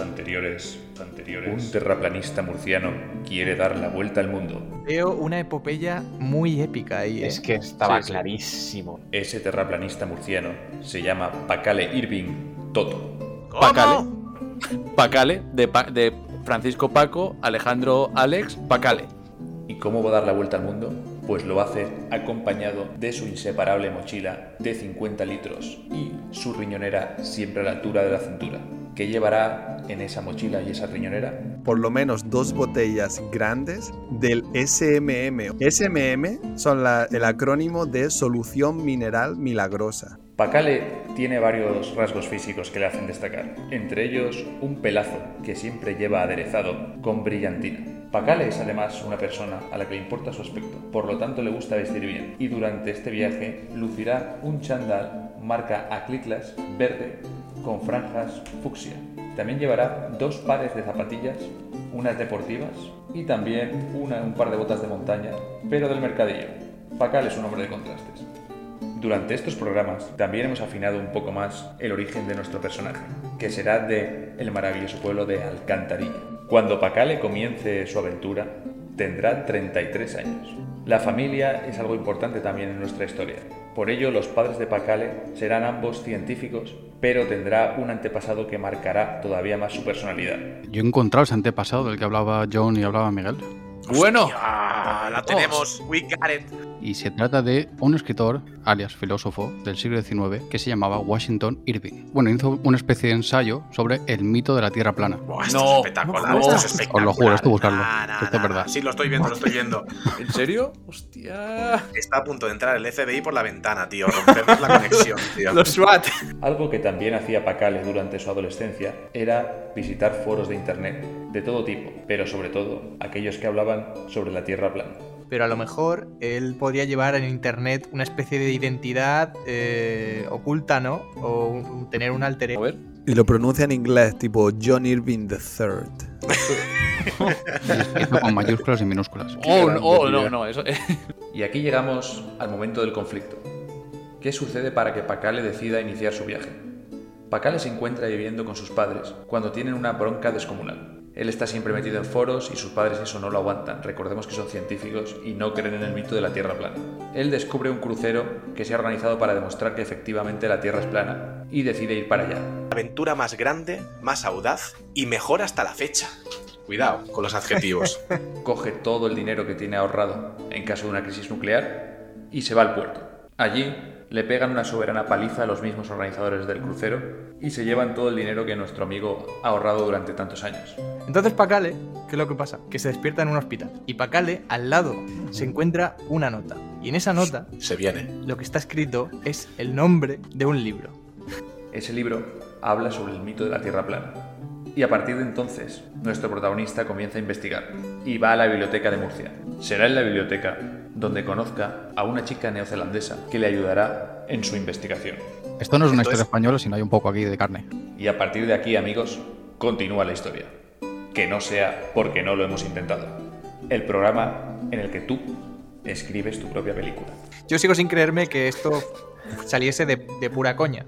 anteriores, anteriores. Un terraplanista murciano quiere dar la vuelta al mundo. Veo una epopeya muy épica ahí. ¿eh? Es que estaba clarísimo. Ese terraplanista murciano se llama Pacale Irving Toto. Pacale. Pacale, de, de Francisco Paco, Alejandro Alex, Pacale. ¿Y cómo va a dar la vuelta al mundo? Pues lo hace acompañado de su inseparable mochila de 50 litros y su riñonera siempre a la altura de la cintura. ¿Qué llevará en esa mochila y esa riñonera? Por lo menos dos botellas grandes del SMM. SMM son el acrónimo de Solución Mineral Milagrosa. Pacale tiene varios rasgos físicos que le hacen destacar, entre ellos un pelazo que siempre lleva aderezado con brillantina. Pacale es además una persona a la que le importa su aspecto, por lo tanto le gusta vestir bien y durante este viaje lucirá un chandal marca Acliclas verde con franjas fucsia. También llevará dos pares de zapatillas, unas deportivas y también un par de botas de montaña, pero del mercadillo. Pacale es un hombre de contrastes. Durante estos programas también hemos afinado un poco más el origen de nuestro personaje, que será de el maravilloso pueblo de Alcantarilla. Cuando Pacale comience su aventura, tendrá 33 años. La familia es algo importante también en nuestra historia. Por ello, los padres de Pacale serán ambos científicos, pero tendrá un antepasado que marcará todavía más su personalidad. Yo he encontrado ese antepasado del que hablaba John y hablaba Miguel. Bueno, la tenemos. We got it. Y se trata de un escritor, alias filósofo, del siglo XIX, que se llamaba Washington Irving. Bueno, hizo una especie de ensayo sobre el mito de la Tierra plana. Buah, esto es espectacular. esto es espectacular. Os lo juro, esto buscarlo. Nah, nah, esto es nah. verdad. Sí, lo estoy viendo, lo estoy viendo. ¿en serio? Hostia. Está a punto de entrar el FBI por la ventana, tío. Rompemos la conexión, tío. Los SWAT. Algo que también hacía Pacale durante su adolescencia era visitar foros de internet de todo tipo, pero sobre todo aquellos que hablaban sobre la Tierra plana. Pero a lo mejor él podría llevar en internet una especie de identidad eh, oculta, ¿no? O un- tener un alter A ego. ver. Y lo pronuncia en inglés, tipo John Irving III. Escrito con mayúsculas y minúsculas. Oh, no, oh, no, no, eso. Y aquí llegamos al momento del conflicto. ¿Qué sucede para que Pacale decida iniciar su viaje? Pacale se encuentra viviendo con sus padres cuando tienen una bronca descomunal. Él está siempre metido en foros y sus padres eso no lo aguantan. Recordemos que son científicos y no creen en el mito de la Tierra plana. Él descubre un crucero que se ha organizado para demostrar que efectivamente la Tierra es plana y decide ir para allá. Aventura más grande, más audaz y mejor hasta la fecha. Cuidado con los adjetivos. coge todo el dinero que tiene ahorrado en caso de una crisis nuclear y se va al puerto. Allí le pegan una soberana paliza a los mismos organizadores del crucero y se llevan todo el dinero que nuestro amigo ha ahorrado durante tantos años. Entonces Pacale, ¿qué es lo que pasa? Que se despierta en un hospital. Y Pacale, al lado, se encuentra una nota. Y en esa nota, Se viene. lo que está escrito es el nombre de un libro. Ese libro habla sobre el mito de la Tierra plana. Y a partir de entonces, nuestro protagonista comienza a investigar y va a la biblioteca de Murcia. Será en la biblioteca donde conozca a una chica neozelandesa que le ayudará en su investigación. Esto no es una Entonces- historia española, sino hay un poco aquí de carne. Y a partir de aquí, amigos, continúa la historia. Que no sea porque no lo hemos intentado. El programa en el que tú escribes tu propia película. Yo sigo sin creerme que esto saliese de, de pura coña.